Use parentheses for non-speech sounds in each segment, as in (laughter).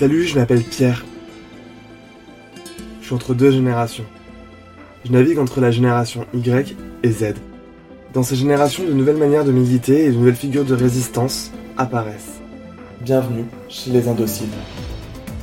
Salut, je m'appelle Pierre. Je suis entre deux générations. Je navigue entre la génération Y et Z. Dans ces générations, de nouvelles manières de militer et de nouvelles figures de résistance apparaissent. Bienvenue chez les indociles.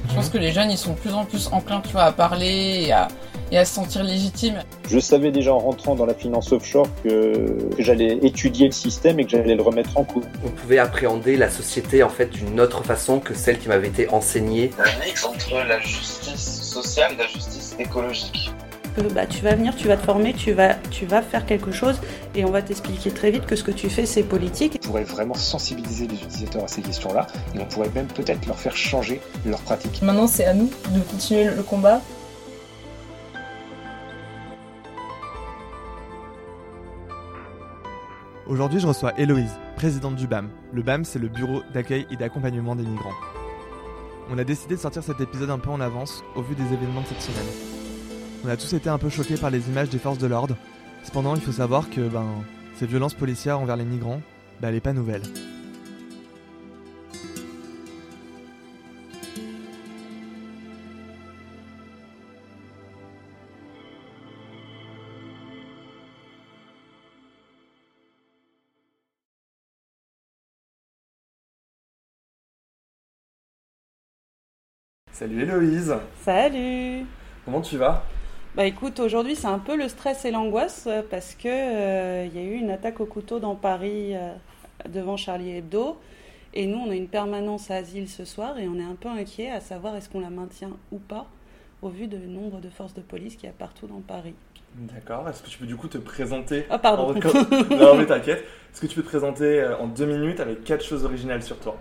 Je pense que les jeunes, ils sont de plus en plus enclins, à parler et à, et à se sentir légitimes. Je savais déjà en rentrant dans la finance offshore que, que j'allais étudier le système et que j'allais le remettre en cause. On pouvait appréhender la société en fait d'une autre façon que celle qui m'avait été enseignée. Un mix entre la justice sociale et la justice écologique. Que, bah, tu vas venir, tu vas te former, tu vas, tu vas faire quelque chose et on va t'expliquer très vite que ce que tu fais c'est politique. On pourrait vraiment sensibiliser les utilisateurs à ces questions-là et on pourrait même peut-être leur faire changer leur pratique. Maintenant c'est à nous de continuer le combat. Aujourd'hui, je reçois Héloïse, présidente du BAM. Le BAM, c'est le bureau d'accueil et d'accompagnement des migrants. On a décidé de sortir cet épisode un peu en avance au vu des événements de cette semaine. On a tous été un peu choqués par les images des forces de l'ordre. Cependant, il faut savoir que ben, ces violences policières envers les migrants, ben, elle n'est pas nouvelle. Salut Héloïse. Salut. Comment tu vas? Bah écoute, aujourd'hui c'est un peu le stress et l'angoisse euh, parce que euh, il y a eu une attaque au couteau dans Paris euh, devant Charlie Hebdo. Et nous, on a une permanence à asile ce soir et on est un peu inquiet à savoir est-ce qu'on la maintient ou pas au vu du nombre de forces de police qu'il y a partout dans Paris. D'accord, est-ce que tu peux du coup te présenter? Ah pardon. En Non mais t'inquiète. Est-ce que tu peux te présenter euh, en deux minutes avec quatre choses originales sur toi?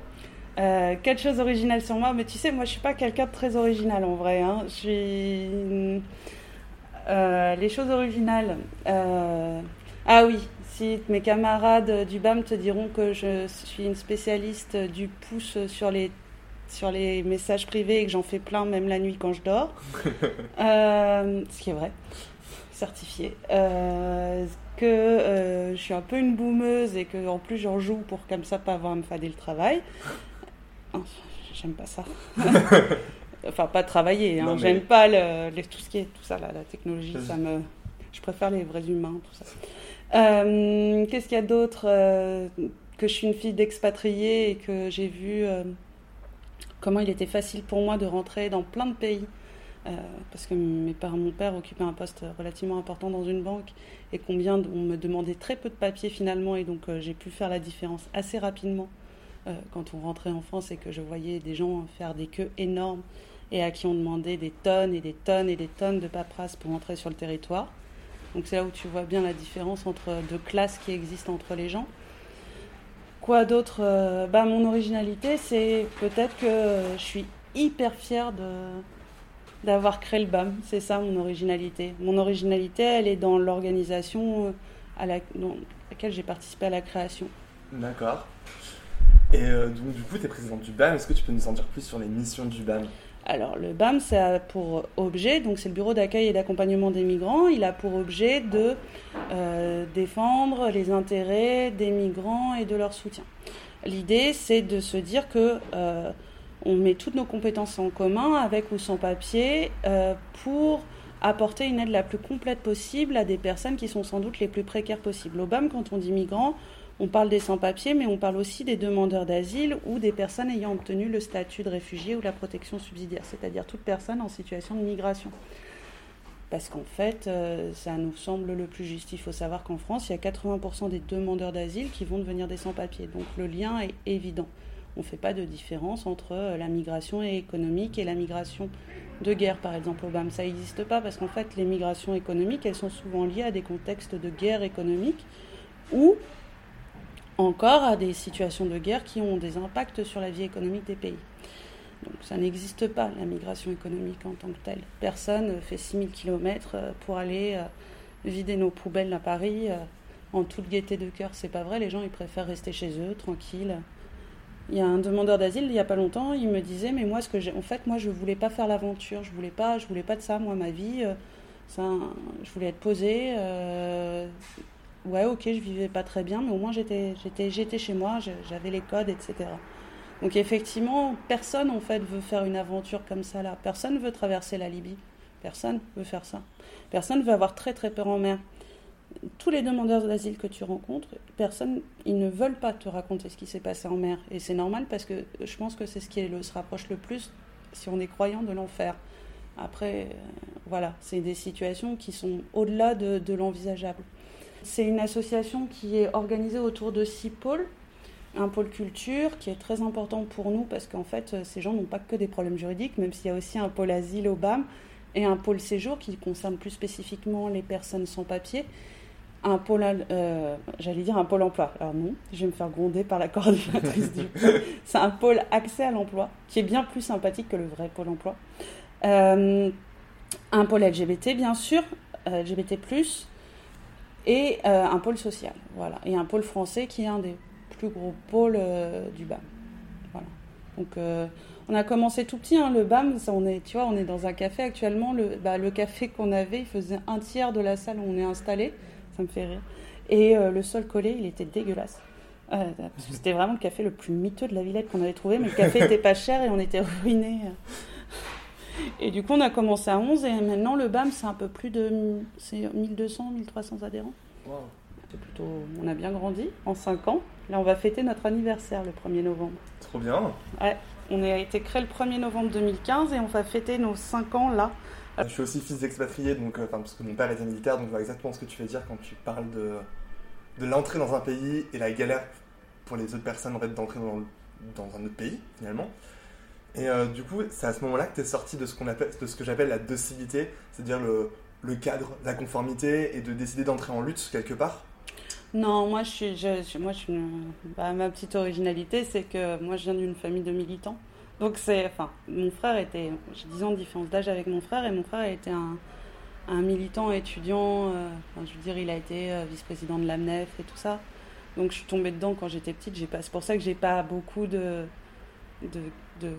Euh, quelque chose original sur moi, mais tu sais, moi je suis pas quelqu'un de très original en vrai. hein. Je suis. Euh, les choses originales. euh, Ah oui, si mes camarades du BAM te diront que je suis une spécialiste du pouce sur les, sur les messages privés et que j'en fais plein même la nuit quand je dors. (laughs) Euh, ce qui est vrai, certifié. Que je suis un peu une boumeuse et que en plus j'en joue pour comme ça pas avoir à me fader le travail. J'aime pas ça. (laughs) enfin, pas travailler. Hein. mais- J'aime pas le, tout ce qui est tout ça, là, la technologie. Ça me, je préfère les vrais humains, tout ça. Euh, Qu'est-ce qu'il y a d'autre euh, Que je suis une fille d'expatriés et que j'ai vu euh, comment il était facile pour moi de rentrer dans plein de pays. Parce que mes parents, mon père occupait un poste relativement important dans une banque et combien on me demandait très peu de papiers finalement et donc j'ai pu faire la différence assez rapidement quand on rentrait en France et que je voyais des gens faire des queues énormes et à qui on demandait des tonnes et des tonnes et des tonnes de paperasse pour entrer sur le territoire. Donc c'est là où tu vois bien la différence entre deux classes qui existent entre les gens. Quoi d'autre Euh, bah, Mon originalité, c'est peut-être que je suis hyper fière de, d'avoir créé le BAM. C'est ça mon originalité. Mon originalité, elle est dans l'organisation euh, à laquelle j'ai participé à la création. D'accord. Et euh, donc du coup, tu es présidente du BAM. Est-ce que tu peux nous en dire plus sur les missions du BAM Alors, le BAM, ça pour objet, donc c'est le Bureau d'accueil et d'accompagnement des migrants, il a pour objet de euh, défendre les intérêts des migrants et de leur soutien. L'idée, c'est de se dire que euh, on met toutes nos compétences en commun, avec ou sans papier, pour apporter une aide la plus complète possible à des personnes qui sont sans doute les plus précaires possibles. Au BAM, quand on dit migrants, on parle des sans-papiers, mais on parle aussi des demandeurs d'asile ou des personnes ayant obtenu le statut de réfugié ou la protection subsidiaire, c'est-à-dire toute personne en situation de migration. Parce qu'en fait, euh, ça nous semble le plus juste. Il faut savoir qu'en France, il y a 80% des demandeurs d'asile qui vont devenir des sans-papiers. Donc le lien est évident. On ne fait pas de différence entre euh, la migration économique et la migration de guerre, par exemple, au BAM. Ça n'existe pas parce qu'en fait, les migrations économiques, elles sont souvent liées à des contextes de guerre économique ou encore à des situations de guerre qui ont des impacts sur la vie économique des pays. Donc ça n'existe pas, la migration économique en tant que telle. Personne ne fait 6000 km pour aller euh, vider nos poubelles à Paris euh, en toute gaieté de cœur. C'est pas vrai, les gens ils préfèrent rester chez eux, tranquilles. Il y a un demandeur d'asile il y a pas longtemps, il me disait mais moi ce que j'ai en fait moi je voulais pas faire l'aventure, je voulais voulais pas de ça moi ma vie euh, je voulais être posée euh, ouais ok je vivais pas très bien mais au moins j'étais chez moi j'avais les codes etc Donc effectivement, personne en fait veut faire une aventure comme ça là. Personne veut traverser la Libye. Personne veut faire ça. Personne veut avoir très très peur en mer. Tous les demandeurs d'asile que tu rencontres, personne, ils ne veulent pas te raconter ce qui s'est passé en mer. Et c'est normal parce que je pense que c'est ce qui se rapproche le plus, si on est croyant, de l'enfer. Après, euh, voilà, c'est des situations qui sont au-delà de, de l'envisageable. C'est une association qui est organisée autour de six pôles un pôle culture qui est très important pour nous parce qu'en fait, euh, ces gens n'ont pas que des problèmes juridiques, même s'il y a aussi un pôle asile au BAM et un pôle séjour qui concerne plus spécifiquement les personnes sans papier. Un pôle, euh, j'allais dire un pôle emploi. Alors non, je vais me faire gronder par la coordinatrice du (laughs) pôle. C'est un pôle accès à l'emploi qui est bien plus sympathique que le vrai pôle emploi. Euh, un pôle LGBT, bien sûr, LGBT+, et un pôle social. Voilà. Et un pôle français qui est un des plus gros pôle euh, du BAM. Voilà. Donc euh, on a commencé tout petit, hein, le BAM, ça, on est, tu vois, on est dans un café actuellement. Le, bah, le café qu'on avait, il faisait un tiers de la salle où on est installé. Ça me fait rire. Et euh, le sol collé, il était dégueulasse. c'était vraiment le café le plus miteux de la Villette qu'on avait trouvé, mais le café (laughs) était pas cher et on était ruinés. Et du coup, on a commencé à 11 et maintenant le BAM, c'est un peu plus de 1200, 1300 adhérents. Plutôt, on a bien grandi en 5 ans. Là, on va fêter notre anniversaire le 1er novembre. Trop bien. Ouais, on a été créé le 1er novembre 2015 et on va fêter nos 5 ans là. Je suis aussi fils d'expatrié, donc, euh, parce que mon père était militaire, donc je vois exactement ce que tu veux dire quand tu parles de, de l'entrée dans un pays et la galère pour les autres personnes en fait, d'entrer dans, dans, un autre pays finalement. Et euh, du coup, c'est à ce moment-là que tu es sorti de ce, qu'on appelle, de ce que j'appelle la docilité, c'est-à-dire le, cadre, la conformité et de décider d'entrer en lutte quelque part? Non, moi, je suis, moi, bah, ma petite originalité, c'est que moi, je viens d'une famille de militants. Donc, c'est, enfin, mon frère était, j'ai 10 ans de différence d'âge avec mon frère, et mon frère était un, un militant étudiant. Euh, je veux dire, il a été euh, vice-président de l'AMNEF et tout ça. Donc, je suis tombée dedans quand j'étais petite. C'est pour ça que j'ai pas beaucoup de, de, de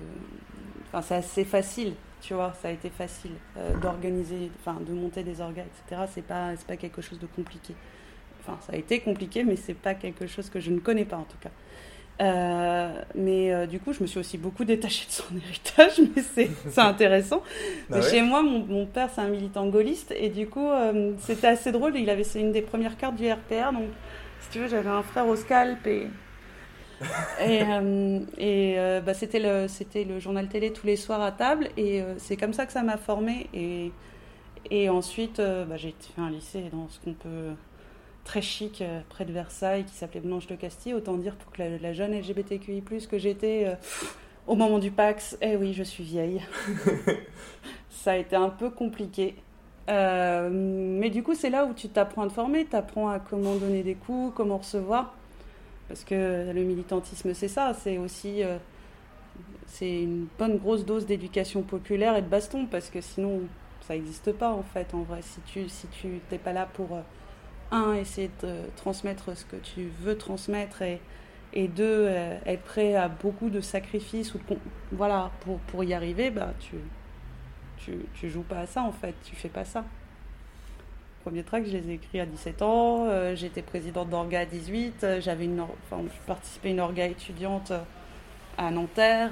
enfin, c'est assez facile, tu vois. Ça a été facile euh, d'organiser, enfin, de monter des organes, etc. C'est pas, c'est pas quelque chose de compliqué. Enfin, ça a été compliqué, mais c'est pas quelque chose que je ne connais pas en tout cas. Euh, mais euh, du coup, je me suis aussi beaucoup détachée de son (laughs) héritage, mais c'est intéressant. Bah chez moi, mon, mon père, c'est un militant gaulliste, et du coup, c'était assez drôle. Il avait, c'est une des premières cartes du RPR, donc si tu veux, j'avais un frère au scalp, et, et, et bah, c'était le, c'était le journal télé tous les soirs à table, et c'est comme ça que ça m'a formée. Et, et ensuite, bah, j'ai fait un lycée dans ce qu'on peut très chic euh, près de Versailles qui s'appelait Blanche de Castille. Autant dire pour que la, jeune LGBTQI, que j'étais euh, au moment du Pax, eh oui, je suis vieille. (laughs) ça a été un peu compliqué. Euh, mais du coup, c'est là où tu t'apprends à te former, tu apprends à comment donner des coups, comment recevoir. Parce que le militantisme, c'est ça, c'est aussi c'est une bonne grosse dose d'éducation populaire et de baston, parce que sinon, ça n'existe pas en fait, en vrai. Si tu si tu pas là pour un, essayer de transmettre ce que tu veux transmettre et, et deux, euh, être prêt à beaucoup de sacrifices ou voilà, pour, pour y arriver, bah, tu, tu, tu, joues pas à ça en fait, tu fais pas ça. Premier track, je les ai écrits à 17 ans, euh, j'étais présidente d'Orga à 18, euh, j'avais une, enfin, je participais à une Orga étudiante à Nanterre,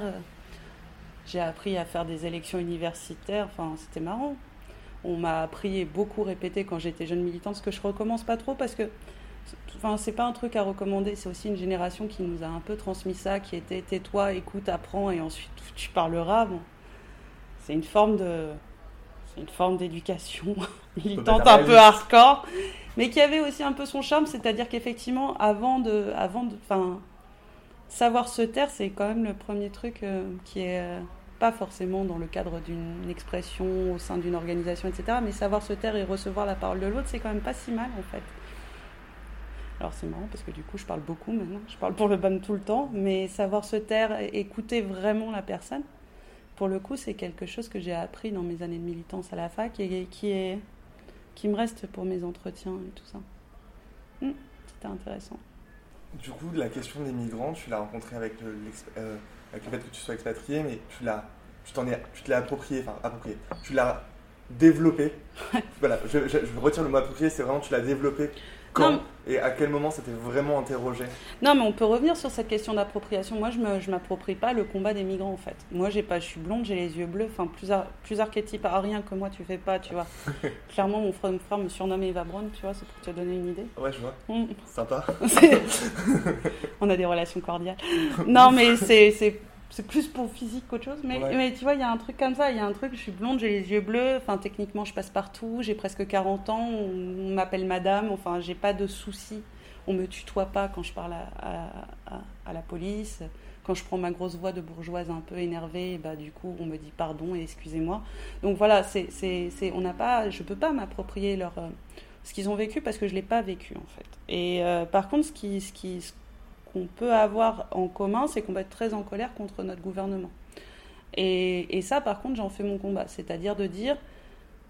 j'ai appris à faire des élections universitaires, enfin c'était marrant. On m'a appris et beaucoup répété quand j'étais jeune militante, ce que je recommence pas trop parce que enfin c'est pas un truc à recommander, c'est aussi une génération qui nous a un peu transmis ça, qui était tais-toi, écoute, apprends et ensuite tu parleras. Bon, c'est une forme d'éducation (laughs) militante un peu hardcore, mais qui avait aussi un peu son charme, c'est-à-dire qu'effectivement avant de avant de enfin savoir se taire, c'est quand même le premier truc euh, qui est euh, pas forcément dans le cadre d'une expression au sein d'une organisation, etc. Mais savoir se taire et recevoir la parole de l'autre, c'est quand même pas si mal en fait. Alors c'est marrant parce que du coup je parle beaucoup maintenant, je parle pour le BAM tout le temps, mais savoir se taire et écouter vraiment la personne, pour le coup c'est quelque chose que j'ai appris dans mes années de militance à la fac et qui, est, qui me reste pour mes entretiens et tout ça. Hum, c'était intéressant. Du coup, la question des migrants, tu l'as rencontré avec le, euh, avec le fait que tu sois expatrié, mais tu l'as, tu t'en es, tu te l'as approprié, enfin approprié, tu l'as développé. voilà, je, je, retire le mot approprié, c'est vraiment tu l'as développé quand Non. et à quel moment c'était vraiment interrogé? Non, mais on peut revenir sur cette question d'appropriation. Moi, je je m'approprie pas le combat des migrants, en fait. Moi, j'ai pas, je suis blonde, j'ai les yeux bleus, enfin, plus, ar- plus archétype à rien que moi, tu fais pas, tu vois. (laughs) Clairement, mon frère, mon frère me surnomme Eva Braun, tu vois, c'est pour te donner une idée. Ouais, je vois. Mm. Sympa. (laughs) On a des relations cordiales. Non, mais c'est, c'est, plus pour physique qu'autre chose. Mais, Ouais. mais tu vois, il y a un truc comme ça. Il y a un truc, je suis blonde, j'ai les yeux bleus. Enfin, techniquement, je passe partout. J'ai presque 40 ans. On, m'appelle madame. Enfin, j'ai pas de soucis. On me tutoie pas quand je parle à, à- à- à la police. Quand je prends ma grosse voix de bourgeoise un peu énervée, bah, du coup, on me dit pardon et excusez-moi. Donc voilà, c'est, c'est, c'est- on n'a pas, je peux pas m'approprier leur, euh, ce qu'ils ont vécu parce que je l'ai pas vécu en fait. Et euh, par contre, ce qui, ce qui, ce qu'on peut avoir en commun, c'est qu'on va être très en colère contre notre gouvernement. Et, ça, par contre, j'en fais mon combat, c'est-à-dire de dire,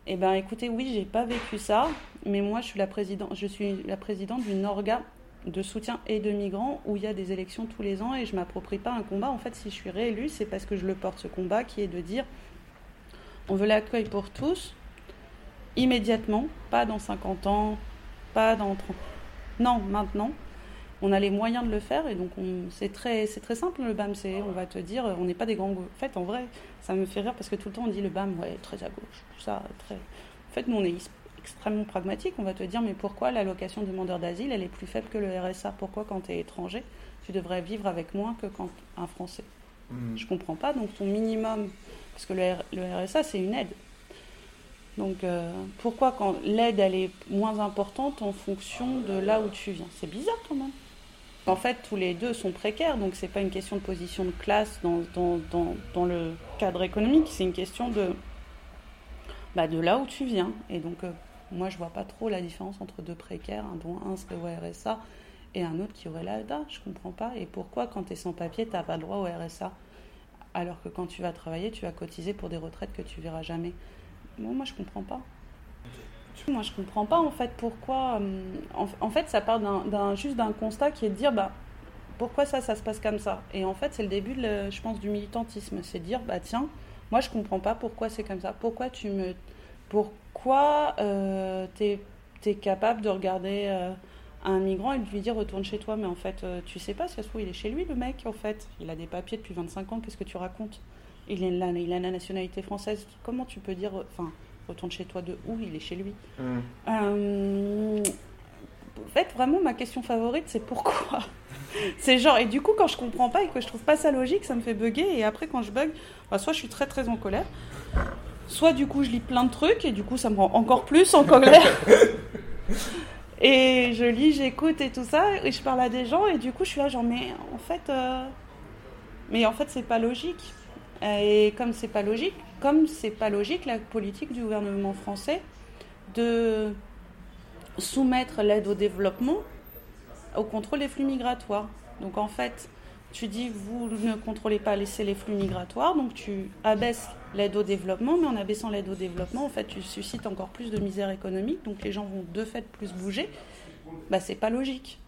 eh ben, écoutez, oui, j'ai pas vécu ça, mais moi, je suis la présidente, je suis la présidente d'une orga de soutien et de migrants où il y a des élections tous les ans et je m'approprie pas un combat. En fait, si je suis réélue, c'est parce que je le porte ce combat qui est de dire, on veut l'accueil pour tous, immédiatement, pas dans 50 ans, pas dans 30 Non, maintenant. On a les moyens de le faire et donc on- c'est très, c'est très simple le BAM. C'est, on va te dire, on n'est pas des grands. En fait, en vrai, ça me fait rire parce que tout le temps on dit le BAM, ouais, très à gauche, tout ça, très. En fait, nous on est extrêmement pragmatique. On va te dire, mais pourquoi l'allocation demandeur d'asile elle est plus faible que le RSA Pourquoi quand tu es étranger, tu devrais vivre avec moins que quand un Français? Hmm. je comprends pas. Donc ton minimum, parce que le, R- le RSA c'est une aide. Donc euh, pourquoi quand l'aide elle est moins importante en fonction de là où tu viens? C'est bizarre quand même. En fait, tous les deux sont précaires, donc c'est pas une question de position de classe dans, le cadre économique, c'est une question de, bah, de là où tu viens. Et donc euh, moi je vois pas trop la différence entre deux précaires, un dont un serait au RSA et un autre qui aurait l'ADA, je comprends pas. Et pourquoi quand tu es sans papier, tu n'as pas droit au RSA alors que quand tu vas travailler, tu vas cotiser pour des retraites que tu verras jamais. Moi, je comprends pas. Moi, je comprends pas en fait pourquoi. hum, En, fait, ça part d'un, juste d'un constat qui est de dire bah pourquoi ça, ça se passe comme ça? Et en fait, c'est le début, je pense, du militantisme. C'est de dire bah tiens, moi, je comprends pas pourquoi c'est comme ça. Pourquoi tu me, pourquoi euh, t'es es capable de regarder euh, un migrant et de lui dire retourne chez toi, mais en fait, euh, tu sais pas, ça se trouve, il est chez lui, le mec, en fait. Il a des papiers depuis 25 ans, qu'est-ce que tu racontes? Il, est il a la nationalité française. Comment tu peux dire, enfin, retourne chez toi de où Il est chez lui. Hmm. Euh, en fait, vraiment, ma question favorite, c'est pourquoi (laughs) C'est genre, et du coup, quand je comprends pas et que je trouve pas ça logique, ça me fait bugger. Et après, quand je bug, bah, soit je suis très très en colère, soit du coup, je lis plein de trucs et du coup, ça me rend encore plus en colère. (laughs) et je lis, j'écoute et tout ça, et je parle à des gens, et du coup, je suis là, genre, mais en fait, euh, mais en fait, c'est pas logique. Et comme c'est pas logique, comme c'est pas logique la politique du gouvernement français de soumettre l'aide au développement au contrôle des flux migratoires. Donc en fait, tu dis vous ne contrôlez pas laisser les flux migratoires, donc tu abaisses l'aide au développement, mais en abaissant l'aide au développement, en fait, tu suscites encore plus de misère économique, donc les gens vont de fait plus bouger. Bah c'est pas logique.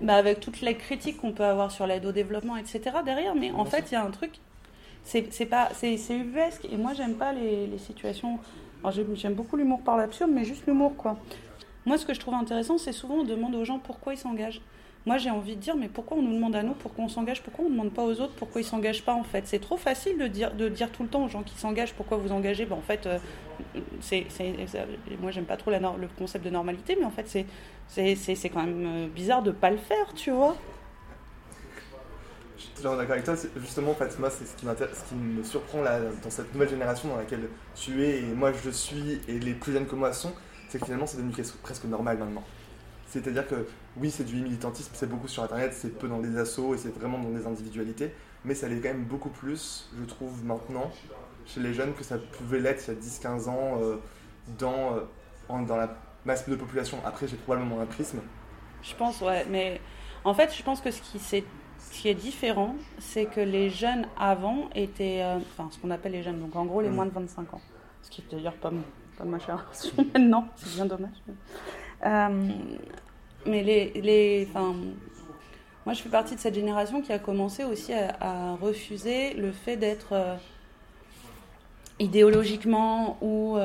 Bah, avec toutes les critiques qu'on peut avoir sur l'aide au développement, etc. derrière, mais en fait, il y a un truc c'est pas c'est ubuesque. Et moi j'aime pas les, les situations. J'aime beaucoup l'humour par l'absurde mais juste l'humour quoi. Moi ce que je trouve intéressant c'est souvent on demande aux gens pourquoi ils s'engagent. Moi j'ai envie de dire mais pourquoi on nous demande à nous pourquoi on s'engage? Pourquoi on ne demande pas aux autres pourquoi ils s'engagent pas en fait? C'est trop facile de dire de dire tout le temps aux gens qui s'engagent pourquoi vous engagez? Ben, en fait euh, c'est moi j'aime pas trop le concept de normalité mais en fait c'est c'est quand même euh, bizarre de pas le faire tu vois? Je suis totalement d'accord avec toi. Justement, c'est ce qui, ce qui me surprend là, dans cette nouvelle génération dans laquelle tu es et moi je suis et les plus jeunes que moi sont, c'est que finalement c'est devenu presque normal maintenant. C'est-à-dire que oui, c'est du militantisme, c'est beaucoup sur internet, c'est peu dans des assos et c'est vraiment dans des individualités, mais ça l'est quand même beaucoup plus, je trouve, maintenant, chez les jeunes que ça pouvait l'être il y a 10-15 ans euh, dans, euh, en- dans la masse de population. Après, j'ai probablement un prisme. Je pense, ouais, mais en fait, je pense que ce qui, c'est- ce qui est différent, c'est que les jeunes avant étaient, euh, enfin, ce qu'on appelle les jeunes, donc en gros les Mm. moins de 25 ans. Ce qui est d'ailleurs pas, pas ma génération (laughs) maintenant, c'est bien dommage. Euh, mais les, moi je fais partie de cette génération qui a commencé aussi à, à refuser le fait d'être euh, idéologiquement ou,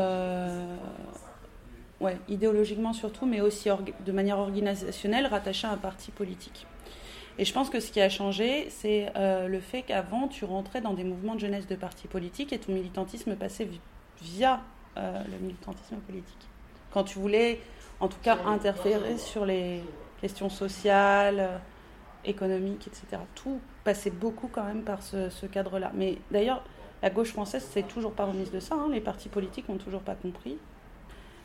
ouais, idéologiquement surtout, mais aussi de manière organisationnelle, rattaché à un parti politique. Et je pense que ce qui a changé, c'est euh, le fait qu'avant, tu rentrais dans des mouvements de jeunesse de partis politiques et ton militantisme passait vi- via euh, le militantisme politique. Quand tu voulais, en tout cas, interférer sur les questions sociales, euh, économiques, etc. Tout passait beaucoup quand même par ce, ce cadre-là. Mais d'ailleurs, la gauche française s'est toujours pas remise de ça. hein. Les partis politiques n'ont toujours pas compris.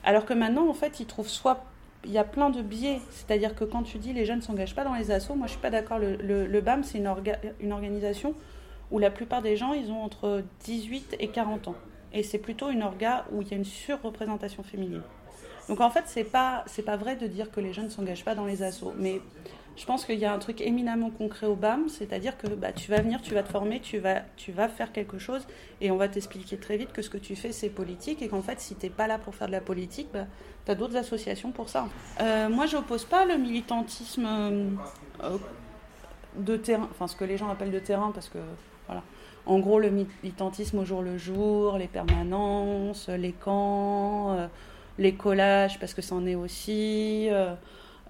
Alors que maintenant, en fait, ils trouvent soit. Il y a plein de biais. C'est-à-dire que quand tu dis les jeunes ne s'engagent pas dans les assos, moi je suis pas d'accord. Le, BAM, c'est une, orga- une organisation où la plupart des gens, ils ont entre 18 et 40 ans. Et c'est plutôt une orga où il y a une surreprésentation féminine. Donc en fait, c'est pas pas vrai de dire que les jeunes ne s'engagent pas dans les assos, mais je pense qu'il y a un truc éminemment concret au BAM, c'est-à-dire que bah, tu vas venir, tu vas te former, tu vas, faire quelque chose, et on va t'expliquer très vite que ce que tu fais, c'est politique, et qu'en fait, si tu n'es pas là pour faire de la politique, bah, tu as d'autres associations pour ça. Euh, moi, j'oppose pas le militantisme euh, de terrain, enfin ce que les gens appellent de terrain, parce que voilà. En gros, le militantisme au jour le jour, les permanences, les camps, euh, les collages, parce que c'en est aussi, euh,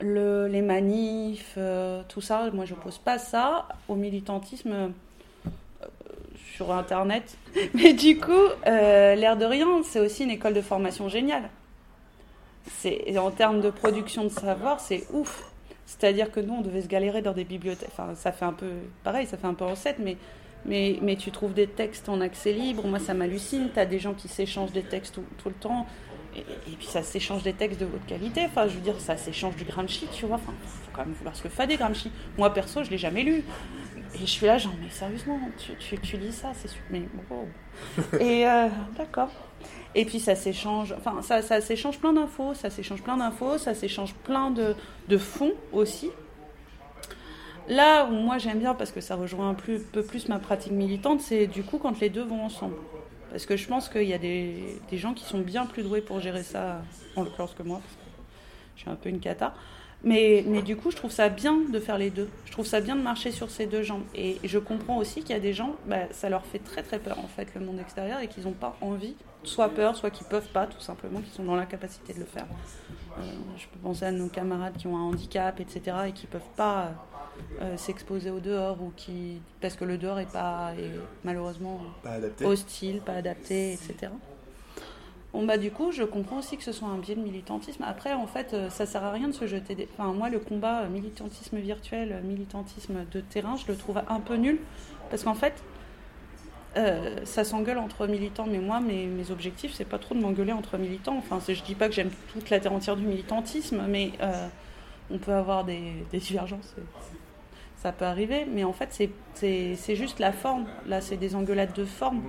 le, les manifs, euh, tout ça. Moi, je n'oppose pas ça au militantisme euh, sur Internet. (laughs) Mais du coup, euh, l'air de rien, c'est aussi une école de formation géniale. C'est, en termes de production de savoir, c'est ouf. C'est-à-dire que nous, on devait se galérer dans des bibliothèques. Enfin, ça fait un peu pareil, ça fait un peu recette, mais, mais, mais tu trouves des textes en accès libre. Moi, ça m'hallucine. Tu as des gens qui s'échangent des textes tout le temps. Et, et puis, ça s'échange des textes de haute qualité. Enfin, je veux dire, ça s'échange du Gramsci, tu vois. Enfin, faut quand même vouloir ce que fait des Gramsci. Moi, perso, je l'ai jamais lu. Et je suis là, genre, mais sérieusement, tu, tu, tu lis ça, c'est super. Mais bon. (laughs) Et euh, d'accord. Et puis ça s'échange, enfin ça, ça s'échange plein d'infos, ça s'échange plein d'infos, ça s'échange plein de, de fonds aussi. Là où moi j'aime bien, parce que ça rejoint un peu plus ma pratique militante, c'est du coup quand les deux vont ensemble. Parce que je pense qu'il y a des, gens qui sont bien plus doués pour gérer ça, en l'occurrence que moi. Je suis un peu une cata. Mais, mais du coup, je trouve ça bien de faire les deux. Je trouve ça bien de marcher sur ces deux jambes. Et je comprends aussi qu'il y a des gens, bah, ça leur fait très très peur en fait, le monde extérieur, et qu'ils n'ont pas envie, soit peur, soit qu'ils peuvent pas, tout simplement, qu'ils sont dans l'incapacité de le faire. Euh, je peux penser à nos camarades qui ont un handicap, etc., et qui peuvent pas euh, s'exposer au dehors, ou qui, parce que le dehors est pas, est malheureusement Pas adapté. hostile, pas adapté, etc. Bon bah du coup, je comprends aussi que ce soit un biais de militantisme. Après, en fait, euh, ça sert à rien de se jeter des... Enfin, moi, le combat euh, militantisme virtuel, militantisme de terrain, je le trouve un peu nul. Parce qu'en fait, euh, ça s'engueule entre militants, mais moi, mes, mes objectifs, c'est pas trop de m'engueuler entre militants. Enfin, je dis pas que j'aime toute la terre entière du militantisme, mais euh, on peut avoir des, des divergences. Ça peut arriver, mais en fait, c'est- juste la forme. Là, c'est des engueulades de forme.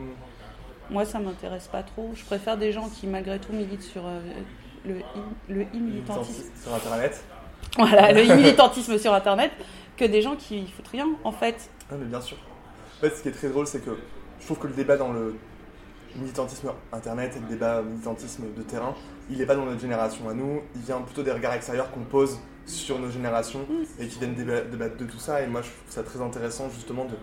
Moi, ça m'intéresse pas trop. Je préfère des gens qui, malgré tout, militent sur euh, le le e-militantisme. Sur internet. Voilà, le e-militantisme sur Internet, que des gens qui foutent rien, en fait. Ah, mais bien sûr. En fait, ce qui est très drôle, c'est que je trouve que le débat dans le militantisme internet et le débat militantisme de terrain, il n'est pas dans notre génération à nous, il vient plutôt des regards extérieurs qu'on pose sur nos générations et qui viennent déba- débattre de tout ça. Et moi, je trouve ça très intéressant justement de,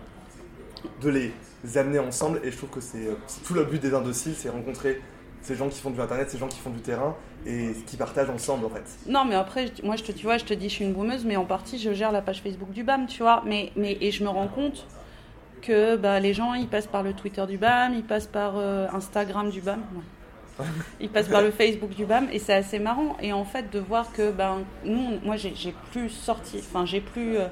de les amener ensemble. Et je trouve que c'est euh, c'est tout le but des indociles, c'est rencontrer ces gens qui font du internet, ces gens qui font du terrain et qui partagent ensemble en fait. Non, mais après, moi, je te, tu vois, je te dis, je suis une boumeuse, mais en partie, je gère la page Facebook du BAM, tu vois. Mais, mais, et je me rends compte que bah, les gens, ils passent par le Twitter du BAM, ils passent par euh, Instagram du BAM. ouais. (laughs) Ils passent par le Facebook du BAM et c'est assez marrant. Et en fait, de voir que ben, nous, moi, j'ai plus sorti, enfin, j'ai plus. euh,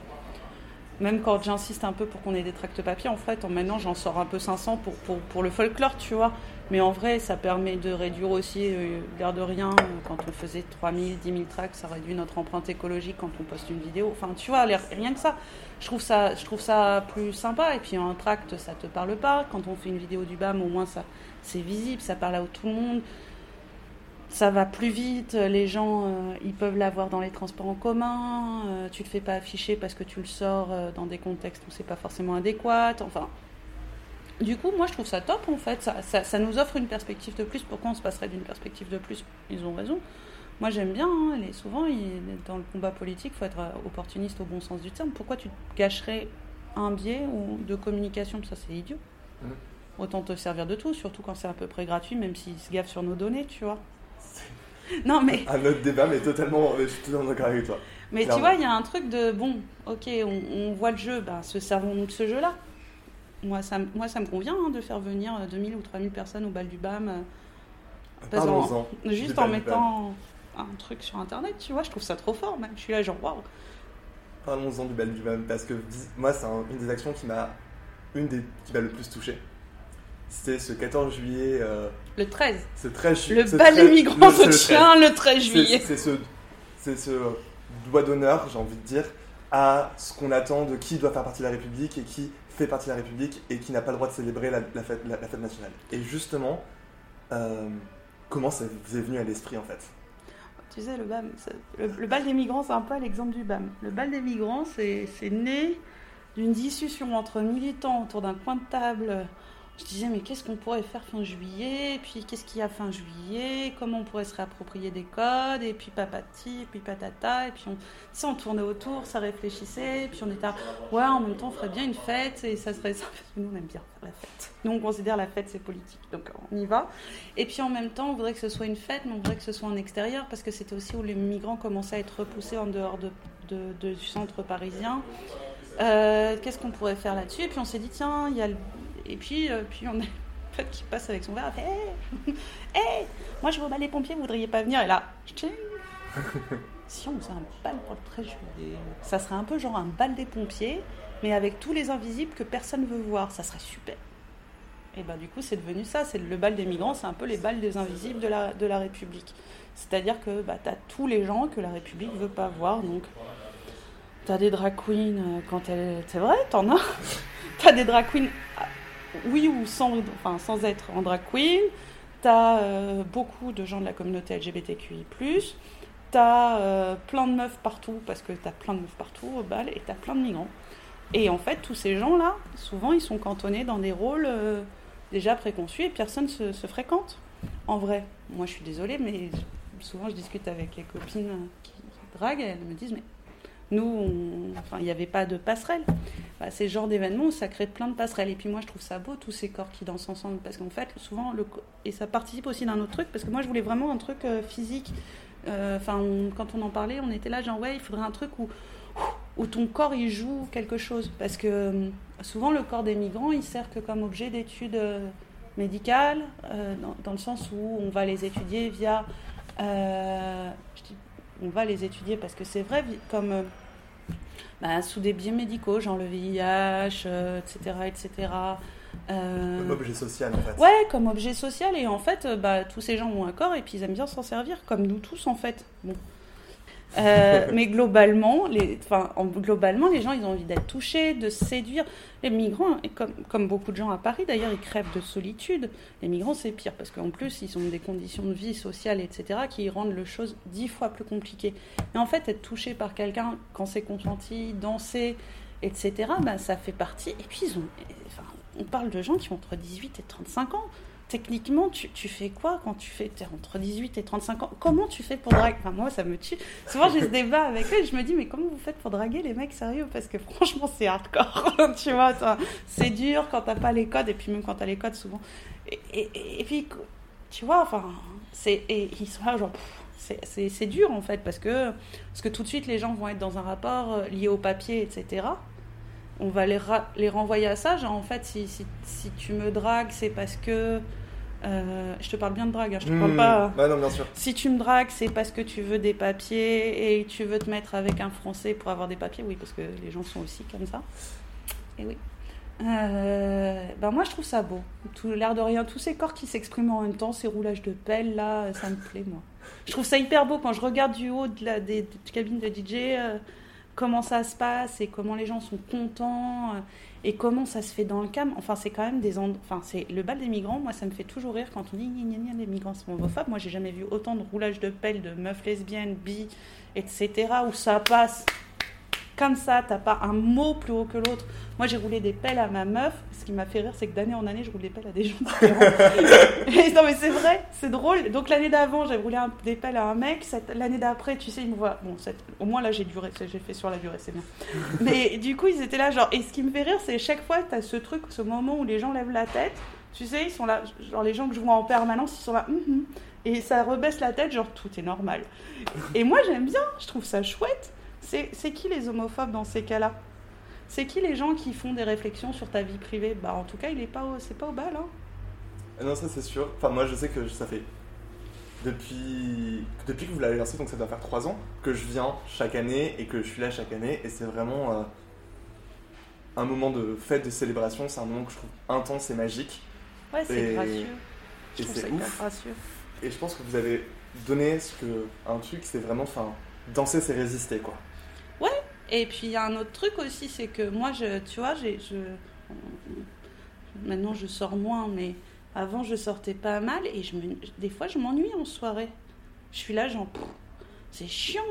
même quand j'insiste un peu pour qu'on ait des tracts papier, en fait, en maintenant, j'en sors un peu 500 pour, pour, pour le folklore, tu vois. Mais en vrai, ça permet de réduire aussi, euh, l'air de rien, quand on faisait 3000, 10 000 tracts, ça réduit notre empreinte écologique quand on poste une vidéo. Enfin, tu vois, rien que ça. Je trouve ça, je trouve ça plus sympa. Et puis, un tract, ça te parle pas. Quand on fait une vidéo du BAM, au moins, ça, c'est visible, ça parle à tout le monde. Ça va plus vite, les gens euh, ils peuvent l'avoir dans les transports en commun, euh, tu te fais pas afficher parce que tu le sors euh, dans des contextes où c'est pas forcément adéquat. Enfin, du coup, moi je trouve ça top en fait. Ça, ça, ça nous offre une perspective de plus. Pourquoi on se passerait d'une perspective de plus? Ils ont raison. Moi j'aime bien, hein, les- souvent il- dans le combat politique, il faut être euh, opportuniste au bon sens du terme. Pourquoi tu gâcherais un biais ou de communication? Ça c'est idiot. Mhm. Autant te servir de tout, surtout quand c'est à peu près gratuit, même s'ils se gavent sur nos données, tu vois. (laughs) Non, mais, un autre débat, mais totalement, je suis totalement d'accord avec toi. mais tu vois, il y a un truc de bon, ok, on, on voit le jeu, ben, se servons-nous de ce jeu-là. Moi ça, me- moi, ça me convient hein, de faire venir euh, 2000 ou 3000 personnes au bal du BAM. euh, Parlons-en. Juste en mettant un truc sur internet, tu vois, je trouve ça trop fort même. Je suis là, genre, waouh. Parlons-en du bal du BAM, parce que moi, c'est un- une des actions qui m'a une des qui m'a le plus touché. C'était ce 14 juillet, euh, Le 13. ce 13 juillet. Le bal des migrants se tient le 13 juillet. C'est ce, c'est ce doigt d'honneur, j'ai envie de dire, à ce qu'on attend de qui doit faire partie de la République et qui fait partie de la République et qui n'a pas le droit de célébrer la, fête, nationale. Et justement, euh, comment ça vous est venu à l'esprit en fait? Tu sais, le BAM, le, le bal des migrants, c'est un peu l'exemple du BAM. Le bal des migrants, c'est né d'une discussion entre militants autour d'un coin de table. Je disais, mais qu'est-ce qu'on pourrait faire fin juillet? Et puis, qu'est-ce qu'il y a fin juillet? Comment on pourrait se réapproprier des codes? Et puis, papati, et puis patata. Et puis, on, sais, on tournait autour, ça réfléchissait. Et puis, on était là, ouais, en même temps, on ferait bien une fête. Et ça serait ça. Parce que nous, on aime bien faire la fête. Nous, on considère la fête, c'est politique. Donc, on y va. Et puis en même temps, on voudrait que ce soit une fête, mais on voudrait que ce soit en extérieur, parce que c'était aussi où les migrants commençaient à être repoussés en dehors de, de- de- du centre parisien. Euh, Qu'est-ce qu'on pourrait faire là-dessus? Et puis on s'est dit, tiens, il y a le... Et puis, euh, puis on a un pote qui passe avec son verre, hé, hé, moi je vais au bal des pompiers, vous voudriez pas venir Et là, tching (laughs) si on faisait un bal pour le 13 juillet, ça serait un peu genre un bal des pompiers, mais avec tous les invisibles que personne veut voir, ça serait super. Et ben du coup, c'est devenu ça. C'est le bal des migrants, c'est un peu les balles des invisibles de la, de la République. C'est-à-dire que bah, tu as tous les gens que la République veut pas voir. Donc, tu as des drag queens euh, quand elles. C'est vrai, t'en as. (laughs) tu as des drag queens, oui ou sans, sans être en drag queen. Tu as beaucoup de gens de la communauté LGBTQI. Tu as plein de meufs partout, parce que tu as plein de meufs partout au bal, et tu as plein de migrants. Et en fait, tous ces gens-là, souvent, ils sont cantonnés dans des rôles euh, déjà préconçus et personne se, se fréquente. En vrai, moi je suis désolée, mais souvent je discute avec les copines qui draguent et elles me disent Mais nous, enfin, il n'y avait pas de passerelle. Bah, c'est le genre d'événement où ça crée plein de passerelles. Et puis moi je trouve ça beau, tous ces corps qui dansent ensemble, parce qu'en fait, souvent, le et ça participe aussi d'un autre truc, parce que moi je voulais vraiment un truc euh, physique. Euh, Enfin, quand on en parlait, on était là, genre, ouais, il faudrait un truc où où ton corps il joue quelque chose. Parce que euh, souvent le corps des migrants il sert que comme objet d'étude euh, médicale, euh, dans, dans le sens où on va les étudier via. dis, on va les étudier parce que c'est vrai, comme. euh, bah, sous des biais médicaux, genre le VIH, euh, etc. etc. Euh, Comme objet social en fait. Ouais, comme objet social. Et en fait, euh, bah, tous ces gens ont un corps et puis ils aiment bien s'en servir, comme nous tous en fait. Bon. Euh, (laughs) mais globalement, les, enfin, en- globalement, les gens, ils ont envie d'être touchés, de séduire. Les migrants, et comme, comme beaucoup de gens à Paris, d'ailleurs, ils crèvent de solitude. Les migrants, c'est pire, parce qu'en plus, ils ont des conditions de vie sociale, etc., qui rendent le chose dix fois plus compliqué. Et en fait, être touché par quelqu'un, quand c'est consenti, danser, etc., bah, ça fait partie. Et puis, ils ont, enfin, on parle de gens qui ont entre 18 et 35 ans. Techniquement, tu, fais quoi quand tu fais t'es entre 18 et 35 ans? Comment tu fais pour draguer? Enfin, moi, ça me tue. Souvent, j'ai ce débat avec eux je me dis, mais comment vous faites pour draguer les mecs sérieux? Parce que franchement, c'est hardcore. (laughs) tu vois, c'est dur quand t'as pas les codes et puis même quand t'as les codes, souvent. Et, puis, tu vois, enfin, c'est. Ils sont là, genre. c'est dur en fait parce que, parce que tout de suite les gens vont être dans un rapport euh, lié au papier, etc on va les, les renvoyer à ça. Genre, en fait, si, si, si tu me dragues, c'est parce que. euh, je te parle bien de drague, hein, je te parle Mmh. pas. Non, bien sûr. Si tu me dragues, c'est parce que tu veux des papiers et tu veux te mettre avec un Français pour avoir des papiers. Oui, parce que les gens sont aussi comme ça. Et oui. Euh, ben moi, je trouve ça beau. Tout l'air de rien, tous ces corps qui s'expriment en même temps, ces roulages de pelle, là, ça me plaît, moi. Je trouve ça hyper beau quand je regarde du haut de la, des, des cabines de DJ, euh, comment ça se passe et comment les gens sont contents euh, et comment ça se fait dans le cam. Enfin, c'est quand même des end- Enfin, c'est le bal des migrants. Moi, ça me fait toujours rire quand on dit gna gna les migrants sont homophobes. Moi, j'ai jamais vu autant de roulage de pelle de meufs lesbiennes, bi, etc. où ça passe comme ça, t'as pas un mot plus haut que l'autre. Moi, j'ai roulé des pelles à ma meuf. Ce qui m'a fait rire, c'est que d'année en année, je roule des pelles à des gens différents. (laughs) Et non, mais c'est vrai, c'est drôle. Donc, l'année d'avant, j'ai roulé un- des pelles à un mec. L'année d'après, tu sais, ils me voient. Bon, cette- au moins là, j'ai duré, j'ai fait sur la durée, c'est bien. (laughs) Mais du coup, ils étaient là, genre. Et ce qui me fait rire, c'est chaque fois, t'as ce truc, ce moment où les gens lèvent la tête. Tu sais, ils sont là, genre les gens que je vois en permanence, ils sont là, hum. et ça rebaisse la tête, genre tout est normal. Et moi j'aime bien, je trouve ça chouette. C'est qui les homophobes dans ces cas-là? C'est qui les gens qui font des réflexions sur ta vie privée? Bah en tout cas, il est pas c'est pas au bal, hein. Ah Non, ça c'est sûr. Enfin, moi je sais que ça fait depuis, depuis que vous l'avez lancé, donc ça doit faire 3 ans, que je viens chaque année et que je suis là chaque année. Et c'est vraiment euh, un moment de fête, de célébration. C'est un moment que je trouve intense et magique. Ouais, c'est gracieux. Et c'est gracieux. Et je pense que vous avez donné ce que, un truc, c'est vraiment, enfin, danser c'est résister quoi. Et puis il y a un autre truc aussi, c'est que moi, je, tu vois, j'ai, je, maintenant je sors moins, mais avant je sortais pas mal et je me, des fois je m'ennuie en soirée. Je suis là, genre, c'est chiant.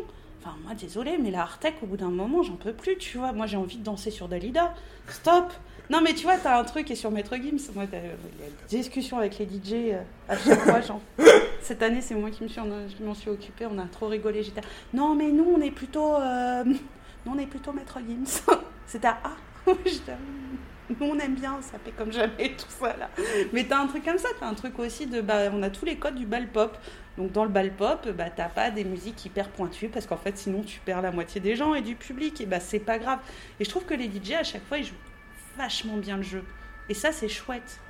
Enfin, moi, désolé, mais la Artec, au bout d'un moment, j'en peux plus, tu vois. Moi, j'ai envie de danser sur Dalida. Stop Non, mais tu vois, t'as un truc, et sur Maître Gims, moi, t'as- il y a des discussions avec les DJ euh, à chaque fois, genre. (laughs) Cette année, c'est moi qui me suis, je m'en suis occupée, on a trop rigolé. J'étais, non, mais nous, on est plutôt. euh, nous, on est plutôt Maître Gims. (laughs) C'était à Ah (laughs) Nous, on aime bien, ça fait comme jamais, tout ça là. Mais t'as un truc comme ça, t'as un truc aussi de. Bah, on a tous les codes du bal pop. Donc, dans le bal pop, bah, t'as pas des musiques hyper pointues parce qu'en fait, sinon, tu perds la moitié des gens et du public. Et bah, c'est pas grave. Et je trouve que les DJ, à chaque fois, ils jouent vachement bien le jeu. Et ça, c'est chouette.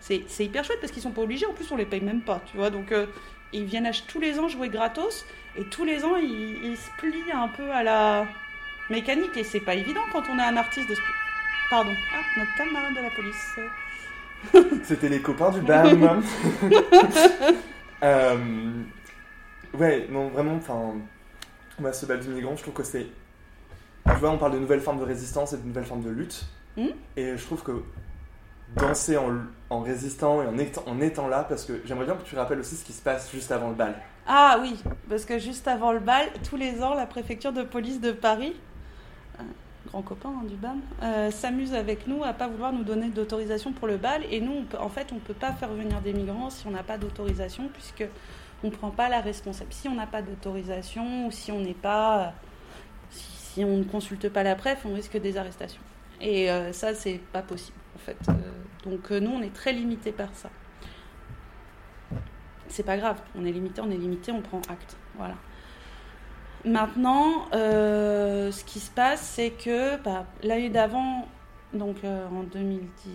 C'est c'est hyper chouette parce qu'ils sont pas obligés. En plus, on les paye même pas, tu vois. Donc, euh, ils viennent tous les ans jouer gratos. Et tous les ans, ils, ils se plient un peu à la mécanique. Et c'est pas évident quand on a un artiste de ce. Pardon. Ah, notre camarade de la police. (laughs) C'était les copains du BAM. (laughs) Euh, ouais, non, vraiment, enfin, moi, ce bal du migrant, je trouve que c'est. Tu vois, on parle de nouvelles formes de résistance et de nouvelles formes de lutte. Mhm. Et je trouve que danser en, en résistant et en étant, en étant là, parce que j'aimerais bien que tu rappelles aussi ce qui se passe juste avant le bal. Ah oui, parce que juste avant le bal, tous les ans, la préfecture de police de Paris, grand copain hein, du BAM, euh, s'amuse avec nous à pas vouloir nous donner d'autorisation pour le bal. Et nous, on peut, en fait, on ne peut pas faire venir des migrants si on n'a pas d'autorisation, puisque on ne prend pas la responsabilité. Si on n'a pas d'autorisation ou si on n'est pas, si, si on ne consulte pas la préf, on risque des arrestations. Et euh, ça, c'est pas possible, en fait. Euh, donc euh, nous, on est très limité par ça c'est pas grave, on est limité, on est limité, on prend acte. Voilà. Maintenant, euh, ce qui se passe, c'est que bah, l'année d'avant, donc euh, en 2010,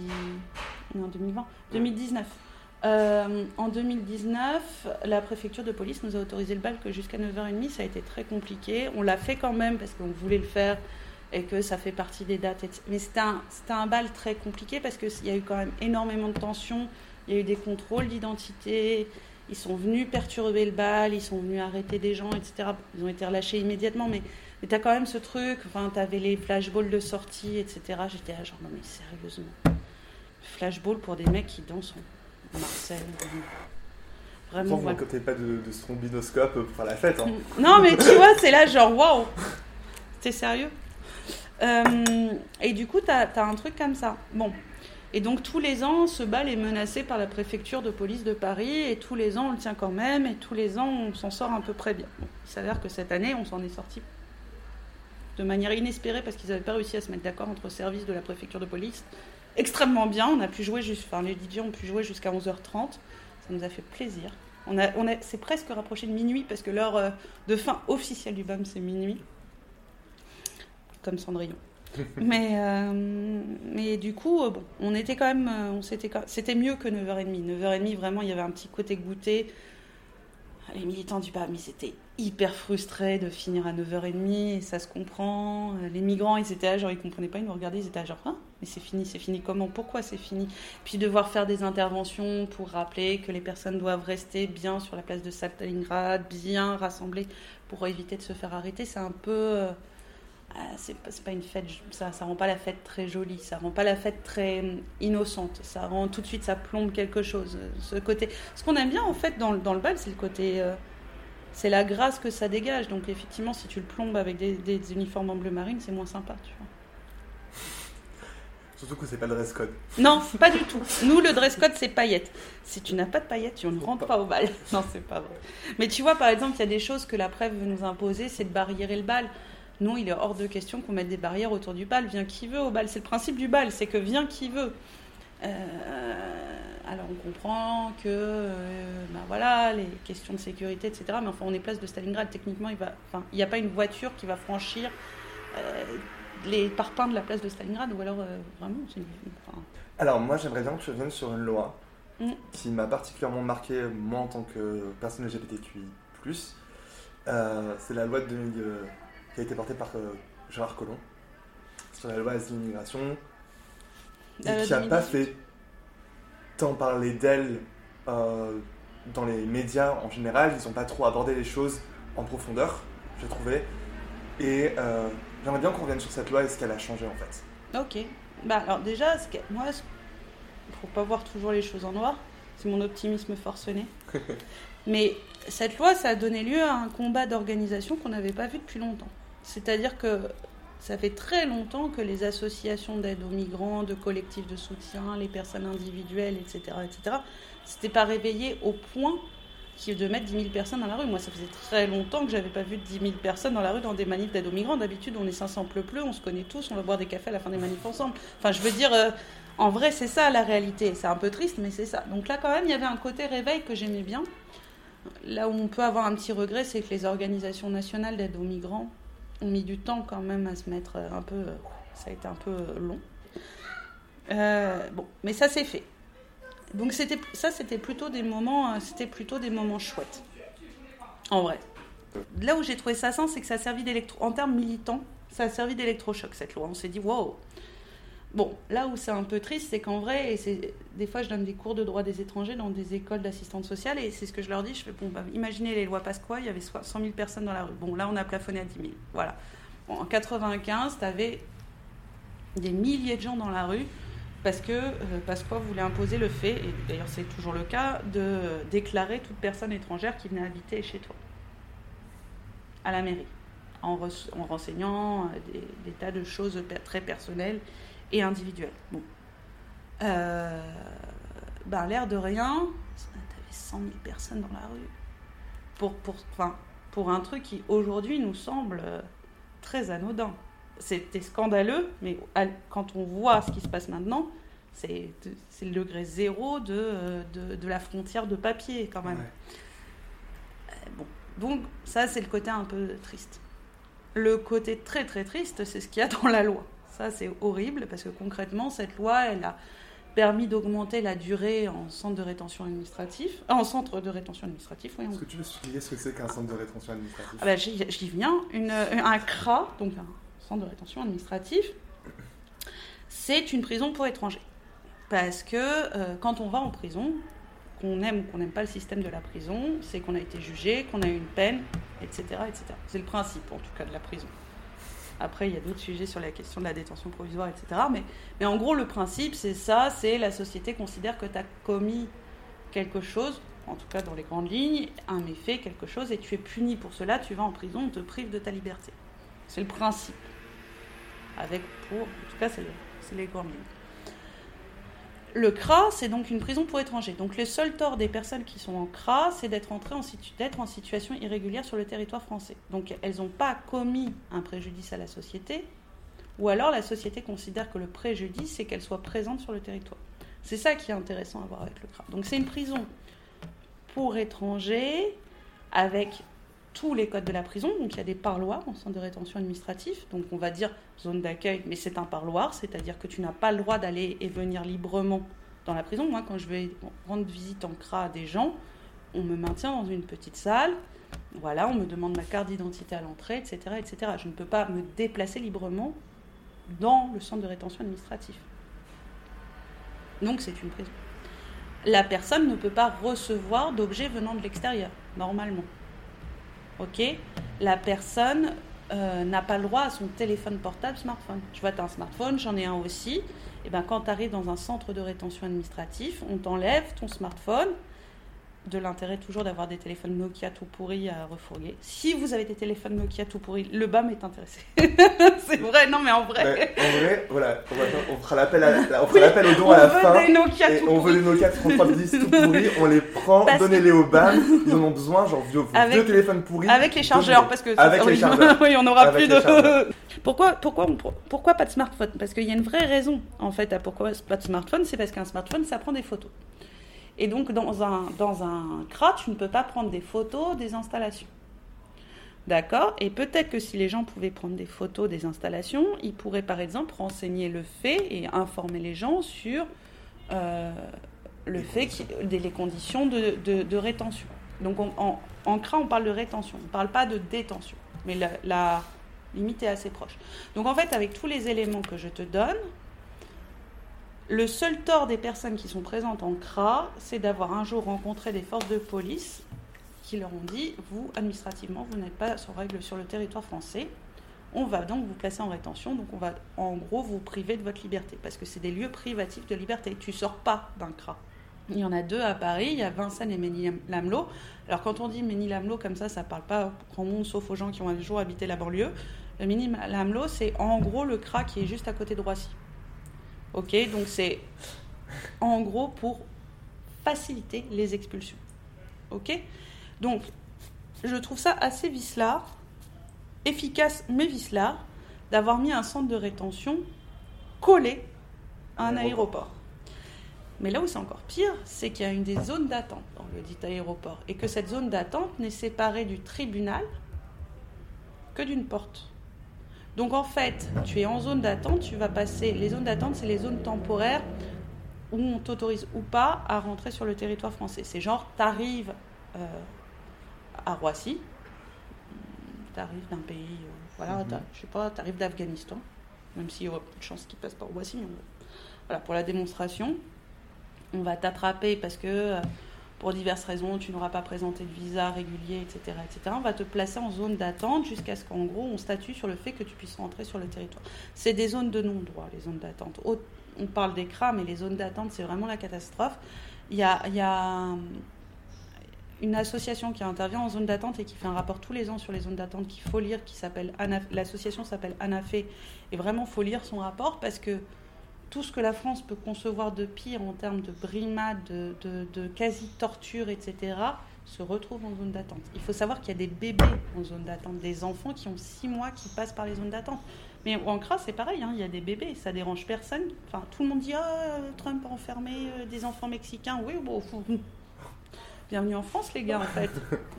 non, 2020, 2019, euh, en 2019, la préfecture de police nous a autorisé le bal que jusqu'à 9h30, ça a été très compliqué. On l'a fait quand même parce qu'on voulait le faire et que ça fait partie des dates. Mais c'était un, un bal très compliqué parce qu'il y a eu quand même énormément de tensions, il y a eu des contrôles d'identité, ils sont venus perturber le bal, ils sont venus arrêter des gens, etc. Ils ont été relâchés immédiatement, mais, mais tu as quand même ce truc, enfin, tu avais les flashballs de sortie, etc. J'étais là, genre, non mais sérieusement. Flashball pour des mecs qui dansent en Marseille. Vraiment, quand t'es pas de, de strombinoscope pour faire la fête. Hein. (laughs) Non, mais tu vois, c'est là, genre, waouh T'es sérieux? Euh, Et du coup, t'as as un truc comme ça. Bon. Et donc, tous les ans, ce bal est menacé par la préfecture de police de Paris, et tous les ans, on le tient quand même, et tous les ans, on s'en sort à peu près bien. Il s'avère que cette année, on s'en est sorti de manière inespérée, parce qu'ils n'avaient pas réussi à se mettre d'accord entre services de la préfecture de police. Extrêmement bien, on a pu jouer, juste, les DJ ont pu jouer jusqu'à 11h30, ça nous a fait plaisir. On a, on a, c'est presque rapproché de minuit parce que l'heure euh, de fin officielle du BAM c'est minuit, comme Cendrillon. (laughs) mais, euh, mais du coup, euh, bon, on était quand même, euh, c'était mieux que 9h30. 9h30, vraiment, il y avait un petit côté goûté. Les militants du BAM, ils étaient hyper frustrés de finir à 9h30, et ça se comprend. Les migrants, ils étaient là, genre, ils comprenaient pas, ils nous regardaient, ils étaient là, genre, ah, mais c'est fini, c'est fini comment Pourquoi c'est fini? Puis devoir faire des interventions pour rappeler que les personnes doivent rester bien sur la place de Stalingrad, bien rassemblées pour éviter de se faire arrêter, c'est un peu. Ah, c'est pas, une fête, ça, ça rend pas la fête très jolie, ça rend pas la fête très hum, innocente, ça rend tout de suite, ça plombe quelque chose. euh, Ce côté, ce qu'on aime bien en fait dans, le- dans le bal, c'est le côté, euh, c'est la grâce que ça dégage. Donc effectivement, si tu le plombes avec des, des uniformes en bleu marine, c'est moins sympa, tu vois. Surtout que c'est pas le dress code. Non, pas du tout. Nous, le dress code, c'est paillettes. Si tu n'as pas de paillettes, tu ne rentres pas au bal. (laughs) Non, c'est pas vrai. Mais tu vois, par exemple, il y a des choses que la préf veut nous imposer, c'est de barriérer le bal. Non, il est hors de question qu'on mette des barrières autour du bal. Viens qui veut au bal. C'est le principe du bal, c'est que vient qui veut. Euh, Alors on comprend que, euh, ben voilà, les questions de sécurité, etc. Mais enfin, on est place de Stalingrad. Techniquement, il enfin, n'y a pas une voiture qui va franchir euh, les parpaings de la place de Stalingrad, ou alors vraiment, c'est une- enfin, Alors moi j'aimerais bien que tu reviennes sur une loi Mm. qui m'a particulièrement marqué moi en tant que personne LGBTQI+. C'est la loi de 2000 euh, qui a été portée par euh, Gérard Collomb sur la loi asile immigration et Euh, qui n'a pas 2018. fait tant parler d'elle euh, dans les médias en général. Ils n'ont pas trop abordé les choses en profondeur, j'ai trouvé. Et euh, j'aimerais bien qu'on revienne sur cette loi et ce qu'elle a changé en fait. Ok. Bah alors déjà, ce que- moi, faut pas voir toujours les choses en noir. C'est mon optimisme forcené. (laughs) Mais cette loi, ça a donné lieu à un combat d'organisation qu'on n'avait pas vu depuis longtemps. C'est-à-dire que ça fait très longtemps que les associations d'aide aux migrants, de collectifs de soutien, les personnes individuelles, etc., etc., s'étaient pas réveillées au point de mettre 10 000 personnes dans la rue. Moi, ça faisait très longtemps que j'avais pas vu 10 000 personnes dans la rue dans des manifs d'aide aux migrants. D'habitude, on est 500 pleu-pleu, on se connaît tous, on va boire des cafés à la fin des manifs ensemble. Enfin, je veux dire, euh, en vrai, c'est ça la réalité. C'est un peu triste, mais c'est ça. Donc là, quand même, il y avait un côté réveil que j'aimais bien. Là où on peut avoir un petit regret, c'est que les organisations nationales d'aide aux migrants ont mis du temps quand même à se mettre euh, un peu. euh, Ça a été un peu euh, long. Bon, mais ça c'est fait. Donc c'était ça, c'était plutôt des moments, c'était plutôt des moments chouettes. En vrai. Là où j'ai trouvé ça sain, c'est que ça a servi d'électro, en termes militants, ça a servi d'électrochoc cette loi. On s'est dit wow. Bon, là où c'est un peu triste, c'est qu'en vrai, et des fois je donne des cours de droit des étrangers dans des écoles d'assistantes sociales et c'est ce que je leur dis. Je fais bon, bah, imaginez les lois Pasqua, il y avait soit 100 000 personnes dans la rue. Bon, là on a plafonné à 10 000. Voilà. En 95, tu avais des milliers de gens dans la rue parce que euh, Pasqua voulait imposer le fait, et d'ailleurs c'est toujours le cas, de déclarer toute personne étrangère qui venait habiter chez toi, à la mairie, en, re- en renseignant euh, des, tas de choses très personnelles et individuelles. Bon. Euh, ben, l'air de rien, tu avais 100 000 personnes dans la rue. Pour, pour, enfin, pour un truc qui aujourd'hui nous semble euh, très anodin c'était scandaleux, mais quand on voit ce qui se passe maintenant, c'est c'est le degré zéro de, de, de la frontière de papier quand même. Euh, bon. Donc ça, c'est le côté un peu triste. Le côté très très triste, c'est ce qu'il y a dans la loi. Ça, c'est horrible parce que concrètement, cette loi, elle a permis d'augmenter la durée en centre de rétention administratif, euh, en centre de rétention administratif, oui, Est-ce que tu veux expliquer ce que c'est qu'un centre de rétention administrative ah bah, j'y j'y viens. Une, un CRA, donc un centre de rétention administratif, c'est une prison pour étrangers. Parce que euh, quand on va en prison, qu'on aime ou qu'on n'aime pas le système de la prison, c'est qu'on a été jugé, qu'on a eu une peine, etc. etc. C'est le principe, en tout cas, de la prison. Après, il y a d'autres sujets sur la question de la détention provisoire, etc. Mais, en gros, le principe, c'est ça, c'est la société considère que tu as commis quelque chose, en tout cas dans les grandes lignes, un méfait, quelque chose, et tu es puni pour cela, tu vas en prison, on te prive de ta liberté. C'est le principe. Avec pour, en tout cas, c'est les grandes lignes. Le CRA, c'est donc une prison pour étrangers. Donc le seul tort des personnes qui sont en CRA, c'est d'être entrées en, situation irrégulière sur le territoire français. Donc elles n'ont pas commis un préjudice à la société, ou alors la société considère que le préjudice, c'est qu'elle soit présente sur le territoire. C'est ça qui est intéressant à voir avec le CRA. Donc c'est une prison pour étrangers, avec tous les codes de la prison. Donc il y a des parloirs en centre de rétention administratif. Donc on va dire zone d'accueil, mais c'est un parloir, c'est-à-dire que tu n'as pas le droit d'aller et venir librement dans la prison. Moi, quand je vais rendre visite en CRA à des gens, on me maintient dans une petite salle. Voilà, on me demande ma carte d'identité à l'entrée, etc., etc. Je ne peux pas me déplacer librement dans le centre de rétention administratif. Donc c'est une prison. La personne ne peut pas recevoir d'objets venant de l'extérieur, normalement. Ok? La personne euh, n'a pas le droit à son téléphone portable, smartphone. Tu vois, tu as un smartphone, j'en ai un aussi. Et ben, quand tu arrives dans un centre de rétention administratif, on t'enlève ton smartphone. De l'intérêt toujours d'avoir des téléphones Nokia tout pourris à refourguer. Si vous avez des téléphones Nokia tout pourris, le BAM est intéressé. (laughs) c'est vrai, non mais en vrai. En vrai, voilà, on, fera l'appel au don à la on fin. veut des Nokia Et tout on veut les Nokia 3310 tout pourris, on les prend, que- donnez-les au BAM, ils (laughs) en ont besoin, genre vieux, Avec- vieux téléphones pourris. Avec les chargeurs, parce que Avec les chargeurs. (laughs) oui, on n'aura plus de. pourquoi, pourquoi, on- pourquoi pas de smartphone? Parce qu'il y a une vraie raison en fait à pourquoi pas de smartphone, c'est parce qu'un smartphone, ça prend des photos. Et donc, dans un, dans un CRA, tu ne peux pas prendre des photos des installations. D'accord? Et peut-être que si les gens pouvaient prendre des photos des installations, ils pourraient par exemple renseigner le fait et informer les gens sur euh, le fait qu'il- des les conditions de, de- de rétention. Donc on- en, en CRA, on parle de rétention, on ne parle pas de détention. Mais la, la limite est assez proche. Donc en fait, avec tous les éléments que je te donne, le seul tort des personnes qui sont présentes en CRA, c'est d'avoir un jour rencontré des forces de police qui leur ont dit, vous, administrativement, vous n'êtes pas sur règle sur le territoire français. On va donc vous placer en rétention, donc on va en gros vous priver de votre liberté, parce que c'est des lieux privatifs de liberté. Tu sors pas d'un CRA. Il y en a deux à Paris, il y a Vincennes et Ménil-Lamelot. Alors quand on dit Ménil-Lamelot comme ça, ça parle pas grand monde, sauf aux gens qui ont un jour habité la banlieue. Le Ménil-Lamelot, c'est en gros le CRA qui est juste à côté de Roissy. Ok, donc c'est en gros pour faciliter les expulsions. Ok Donc, je trouve ça assez vicelard, efficace mais vicelard, d'avoir mis un centre de rétention collé à un aéroport. Mais là où c'est encore pire, c'est qu'il y a une des zones d'attente dans le dit aéroport et que cette zone d'attente n'est séparée du tribunal que d'une porte. Donc en fait, tu es en zone d'attente, tu vas passer. Les zones d'attente, c'est les zones temporaires où on t'autorise ou pas à rentrer sur le territoire français. C'est genre, tu arrives à Roissy, tu arrives d'un pays, euh, voilà, Mhm. t'as- je sais pas, tu arrives d'Afghanistan, même s'il y aura peu de chances qu'ils passent par Roissy. mais on- Voilà, pour la démonstration, on va t'attraper parce que euh, pour diverses raisons, tu n'auras pas présenté de visa régulier, etc., etc. On va te placer en zone d'attente jusqu'à ce qu'en gros on statue sur le fait que tu puisses rentrer sur le territoire. C'est des zones de non-droit, les zones d'attente. On parle des CRA, mais les zones d'attente, c'est vraiment la catastrophe. Il y a, y a hum, une association qui intervient en zone d'attente et qui fait un rapport tous les ans sur les zones d'attente qu'il faut lire, qui s'appelle l'association s'appelle ANAFE, et vraiment faut lire son rapport parce que tout ce que la France peut concevoir de pire en termes de brimade, de, de- de quasi-torture, etc., se retrouve en zone d'attente. Il faut savoir qu'il y a des bébés en zone d'attente, des enfants qui ont six mois qui passent par les zones d'attente. Mais en CRA, c'est pareil, hein, il y a des bébés, ça dérange personne. Enfin, tout le monde dit Ah, Trump a enfermé euh, des enfants mexicains. Oui, bon, bienvenue en France, les gars, en fait.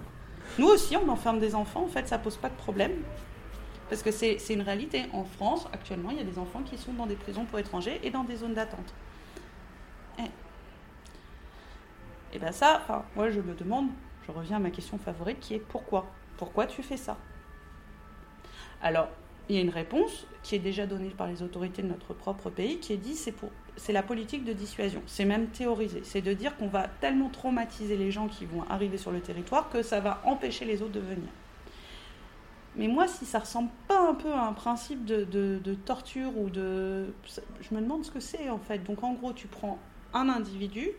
(laughs) Nous aussi, on enferme des enfants, en fait, ça pose pas de problème. Parce que c'est une réalité. En France, actuellement, il y a des enfants qui sont dans des prisons pour étrangers et dans des zones d'attente. Et bien ça, enfin, moi je me demande, je reviens à ma question favorite qui est pourquoi? Pourquoi tu fais ça? Alors, il y a une réponse qui est déjà donnée par les autorités de notre propre pays qui est dit c'est pour c'est la politique de dissuasion. C'est même théorisé. C'est de dire qu'on va tellement traumatiser les gens qui vont arriver sur le territoire que ça va empêcher les autres de venir. Mais moi, si ça ressemble pas un peu à un principe de, de- de torture ou de... Je me demande ce que c'est en fait. Donc en gros, tu prends un individu,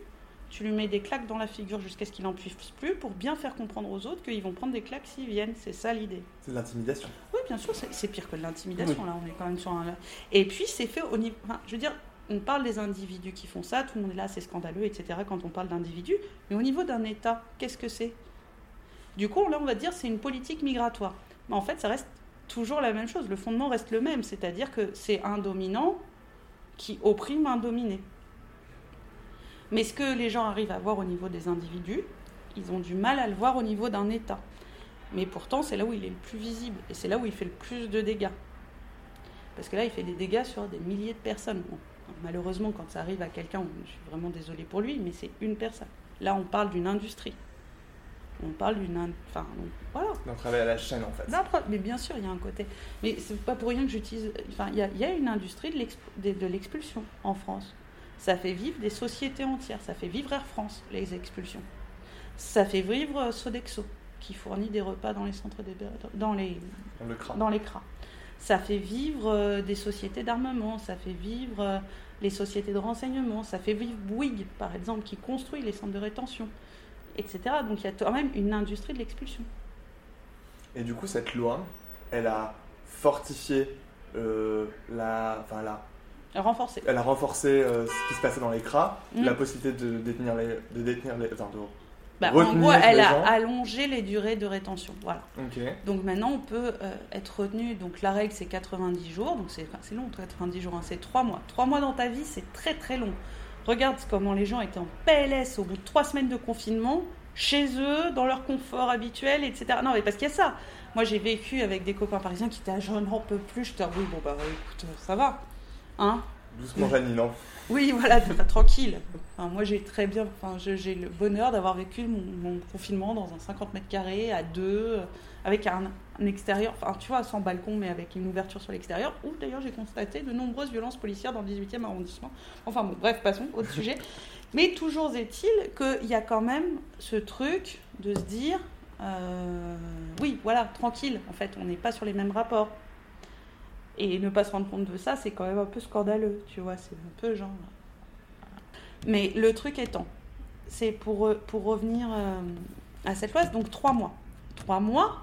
tu lui mets des claques dans la figure jusqu'à ce qu'il n'en puisse plus pour bien faire comprendre aux autres qu'ils vont prendre des claques s'ils viennent. C'est ça l'idée. C'est de l'intimidation. Oui, bien sûr, c'est pire que de l'intimidation. Là, on est quand même sur un. Et puis, c'est fait au niveau. Enfin, je veux dire, on parle des individus qui font ça, tout le monde est là, c'est scandaleux, etc. Quand on parle d'individus, mais au niveau d'un État, qu'est-ce que c'est? Du coup, là, on va dire c'est une politique migratoire. Mais en fait, ça reste toujours la même chose. Le fondement reste le même, c'est-à-dire que c'est un dominant qui opprime un dominé. Mais ce que les gens arrivent à voir au niveau des individus, ils ont du mal à le voir au niveau d'un État. Mais pourtant, c'est là où il est le plus visible et c'est là où il fait le plus de dégâts. Parce que là, il fait des dégâts sur des milliers de personnes. Malheureusement, quand ça arrive à quelqu'un, je suis vraiment désolée pour lui, mais c'est une personne. Là, on parle d'une industrie. On parle d'une. Enfin, voilà. On travaille à la chaîne en fait. Mais bien sûr, il y a un côté. Mais c'est pas pour rien que j'utilise. Enfin, il y a, il y a une industrie de l'exp- de de l'expulsion en France. Ça fait vivre des sociétés entières. Ça fait vivre Air France, les expulsions. Ça fait vivre euh, Sodexo, qui fournit des repas dans les centres d'héber- dans les le craint. dans les CRA. Ça fait vivre euh, des sociétés d'armement, ça fait vivre euh, les sociétés de renseignement, ça fait vivre Bouygues, par exemple, qui construit les centres de rétention, etc. Donc il y a quand même une industrie de l'expulsion. Et du coup, cette loi, elle a fortifié euh, la. Enfin, la, Renforcée. elle a renforcé euh, ce qui se passait dans les CRA, Mm. la possibilité de détenir les. De détenir les enfin, de- Bah, en retenir gros, elle a gens. allongé les durées de rétention. Voilà. Ok. Donc maintenant, on peut euh, être retenu. Donc la règle, c'est 90 jours. Donc c'est long, 90 jours. hein, c'est 3 mois. 3 mois dans ta vie, c'est très très long. Regarde comment les gens étaient en PLS au bout de trois semaines de confinement, chez eux, dans leur confort habituel, etc. Non, mais parce qu'il y a ça. Moi, j'ai vécu avec des copains parisiens qui étaient à je n'en peux plus. Je te dis, oui, bon, bah écoute, ça va. Hein Doucement, non Oui, (laughs) voilà, tranquille. Enfin, moi, j'ai très bien, enfin, j'ai le bonheur d'avoir vécu mon, mon confinement dans un 50 mètres carrés, à deux, euh, avec un, un extérieur, enfin, tu vois, sans balcon, mais avec une ouverture sur l'extérieur, où d'ailleurs j'ai constaté de nombreuses violences policières dans le 18e arrondissement. Enfin, bon, bref, passons, autre sujet. (laughs) Mais toujours est-il qu'il y a quand même ce truc de se dire, euh, oui, voilà, tranquille, en fait, on n'est pas sur les mêmes rapports. Et ne pas se rendre compte de ça, c'est quand même un peu scandaleux, tu vois, c'est un peu genre. Mais le truc étant, c'est pour, pour revenir euh, à cette loi, donc trois mois. Trois mois,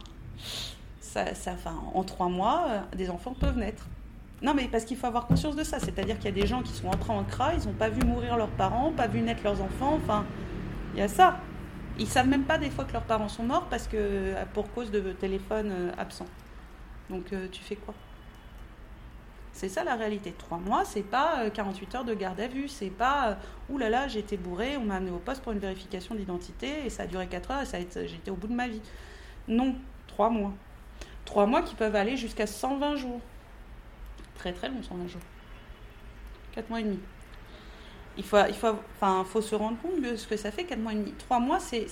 ça, ça, en trois mois, euh, des enfants peuvent naître. Non, mais parce qu'il faut avoir conscience de ça. C'est-à-dire qu'il y a des gens qui sont entrés en CRA, ils n'ont pas vu mourir leurs parents, pas vu naître leurs enfants. Enfin, il y a ça. Ils savent même pas des fois que leurs parents sont morts parce que euh, pour cause de téléphone euh, absent. Donc tu fais quoi? C'est ça la réalité. Trois mois, c'est pas euh, 48 heures de garde à vue. C'est pas ouh là là, j'étais bourré, on m'a amené au poste pour une vérification d'identité et ça a duré 4 heures et ça j'étais au bout de ma vie. Non, trois mois. Trois mois qui peuvent aller jusqu'à 120 jours. Très très long, 120 jours. 4 mois et demi. Il faut, il faut, enfin, faut se rendre compte de ce que ça fait 4 mois et demi. 3 mois, c'est,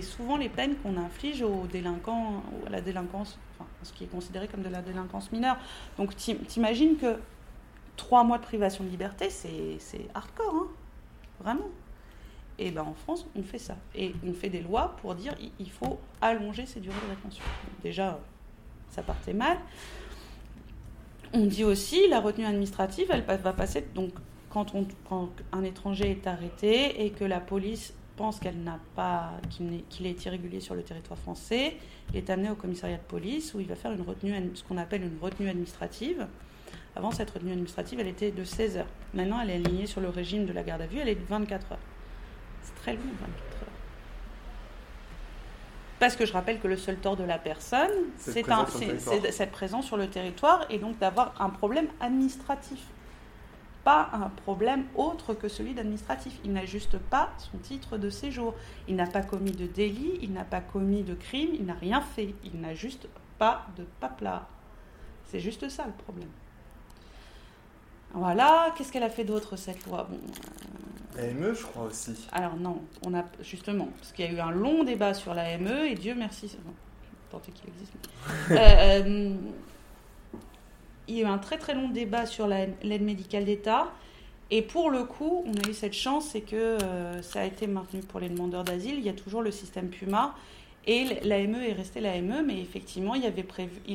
souvent les peines qu'on inflige aux délinquants, à la délinquance, enfin, ce qui est considéré comme de la délinquance mineure. Donc t'im- t'imagines que 3 mois de privation de liberté, c'est hardcore, hein vraiment. Et ben en France, on fait ça. Et on fait des lois pour dire il- faut allonger ces durées de rétention. Déjà, ça partait mal. On dit aussi la retenue administrative, elle va passer donc quand, on, quand un étranger est arrêté et que la police pense qu'elle n'a pas qu'il est irrégulier sur le territoire français, il est amené au commissariat de police où il va faire une retenue, ce qu'on appelle une retenue administrative. Avant, cette retenue administrative, elle était de 16 heures. Maintenant, elle est alignée sur le régime de la garde à vue, elle est de 24 heures. C'est très long, 24 heures. Parce que je rappelle que le seul tort de la personne, C'est d'être présent sur le territoire. et donc d'avoir un problème administratif. Pas un problème autre que celui d'administratif. Il n'a juste pas son titre de séjour. Il n'a pas commis de délit, il n'a pas commis de crime, il n'a rien fait. Il n'a juste pas de papelard. C'est juste ça le problème. Voilà, qu'est-ce qu'elle a fait d'autre cette loi? Bon, AME, je crois aussi. alors non, on a justement, parce qu'il y a eu un long débat sur l'AME, et Dieu merci, tant qu'il existe. mais- (laughs) Euh, euh, il y a eu un très très long débat sur la- l'aide médicale d'État, et pour le coup, on a eu cette chance, c'est que euh, ça a été maintenu pour les demandeurs d'asile, il y a toujours le système PUMA, et l'AME est resté l'AME, mais effectivement, il,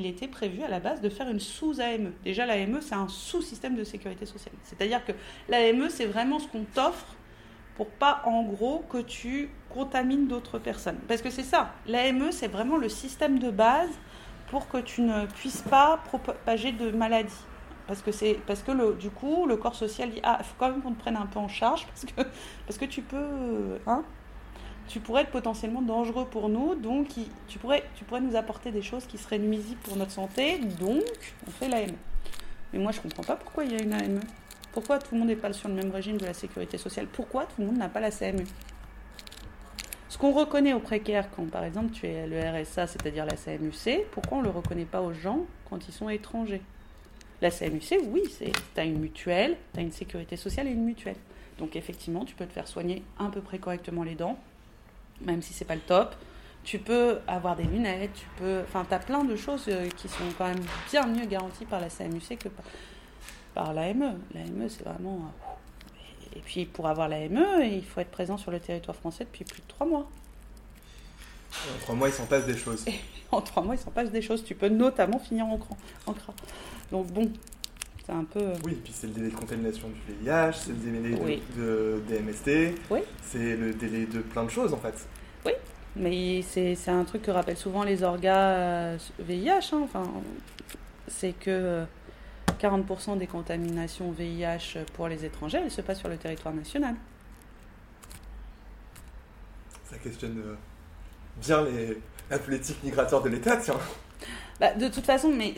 était prévu à la base de faire une sous-AME. Déjà, l'AME, c'est un sous-système de sécurité sociale. C'est-à-dire que l'AME, c'est vraiment ce qu'on t'offre pour pas, en gros, que tu contamines d'autres personnes. Parce que c'est ça, l'AME, c'est vraiment le système de base pour que tu ne puisses pas propager de maladies. Parce que, parce que du coup, le corps social dit Ah, il faut quand même qu'on te prenne un peu en charge, parce que, parce que tu peux. Hein, tu pourrais être potentiellement dangereux pour nous, donc tu pourrais, nous apporter des choses qui seraient nuisibles pour notre santé, donc on fait l'AME. Mais moi, je comprends pas pourquoi il y a une AME. Pourquoi tout le monde n'est pas sur le même régime de la sécurité sociale? Pourquoi tout le monde n'a pas la CMU Ce qu'on reconnaît aux précaires quand, par exemple, tu es le RSA, c'est-à-dire la CMUC, pourquoi on ne le reconnaît pas aux gens quand ils sont étrangers? La CMUC, oui, tu as une mutuelle, tu as une sécurité sociale et une mutuelle. Donc effectivement, tu peux te faire soigner à peu près correctement les dents, même si c'est pas le top. Tu peux avoir des lunettes, tu peux... Enfin, tu as plein de choses euh, qui sont quand même bien mieux garanties par la CMUC que par, par l'AME. L'AME, c'est vraiment... euh, Et puis, pour avoir l'AME, il faut être présent sur le territoire français depuis plus de trois mois. En trois mois, il s'en passe des choses. (laughs) En trois mois, il s'en passe des choses. Tu peux notamment finir en, cran, en CRA. Donc bon, c'est un peu... euh, Oui, puis c'est le délai de contamination du VIH, c'est le délai de- Oui. de, des MST, Oui. c'est le délai de plein de choses en fait. Mais c'est c'est un truc que rappellent souvent les orgas euh, VIH. hein. Enfin, c'est que euh, 40% des contaminations VIH pour les étrangers, elles se passent sur le territoire national. Ça questionne euh, bien les, la politique migratoire de l'État, tiens. Bah, de toute façon, mais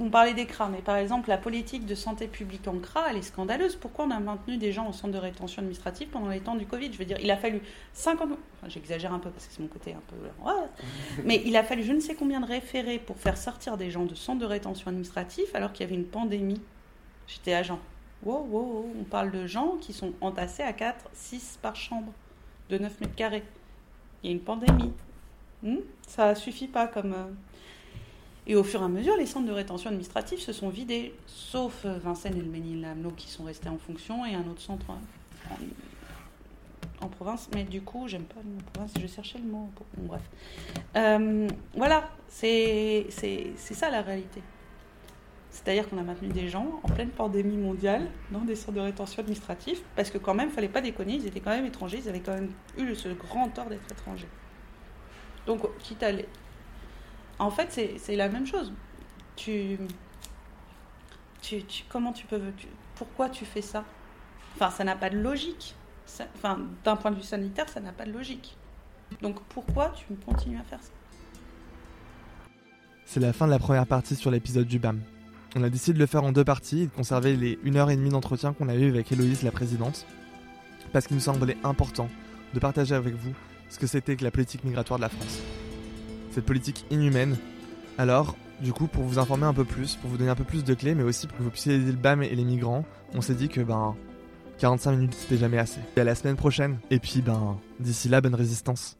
on parlait des CRA, mais par exemple, la politique de santé publique en CRA, elle est scandaleuse. Pourquoi on a maintenu des gens au centre de rétention administrative pendant les temps du Covid? Je veux dire, il a fallu 50... Enfin, J'exagère un peu parce que c'est mon côté un peu... Ouais. (laughs) Mais il a fallu je ne sais combien de référés pour faire sortir des gens de centre de rétention administrative alors qu'il y avait une pandémie. J'étais agent. Wow, wow, wow, on parle de gens qui sont entassés à 4, 6 par chambre, de 9 mètres carrés. Il y a une pandémie. Hmm? Ça suffit pas comme... et au fur et à mesure, les centres de rétention administrative se sont vidés, sauf euh, Vincennes et le Ménil-Lamelot qui sont restés en fonction et un autre centre en, province. Mais du coup, j'aime pas le mot province, je cherchais le mot. Bon, bref. Euh, voilà, c'est ça la réalité. C'est-à-dire qu'on a maintenu des gens en pleine pandémie mondiale dans des centres de rétention administrative parce que quand même, fallait pas déconner, ils étaient quand même étrangers, ils avaient quand même eu ce grand tort d'être étrangers. Donc, quitte à les, en fait, c'est la même chose. Tu, tu, tu- comment tu peux, tu- pourquoi tu fais ça? Enfin, ça n'a pas de logique. Enfin, d'un point de vue sanitaire, ça n'a pas de logique. Donc, pourquoi tu continues à faire ça? C'est la fin de la première partie sur l'épisode du BAM. On a décidé de le faire en deux parties et de conserver les 1h30 d'entretien qu'on a eu avec Héloïse, la présidente, parce qu'il nous semblait important de partager avec vous ce que c'était que la politique migratoire de la France. Politique inhumaine. Alors, du coup, pour vous informer un peu plus, pour vous donner un peu plus de clés, mais aussi pour que vous puissiez aider le BAM et les migrants, on s'est dit que ben 45 minutes c'était jamais assez. Et à la semaine prochaine. Et puis ben d'ici là, bonne résistance.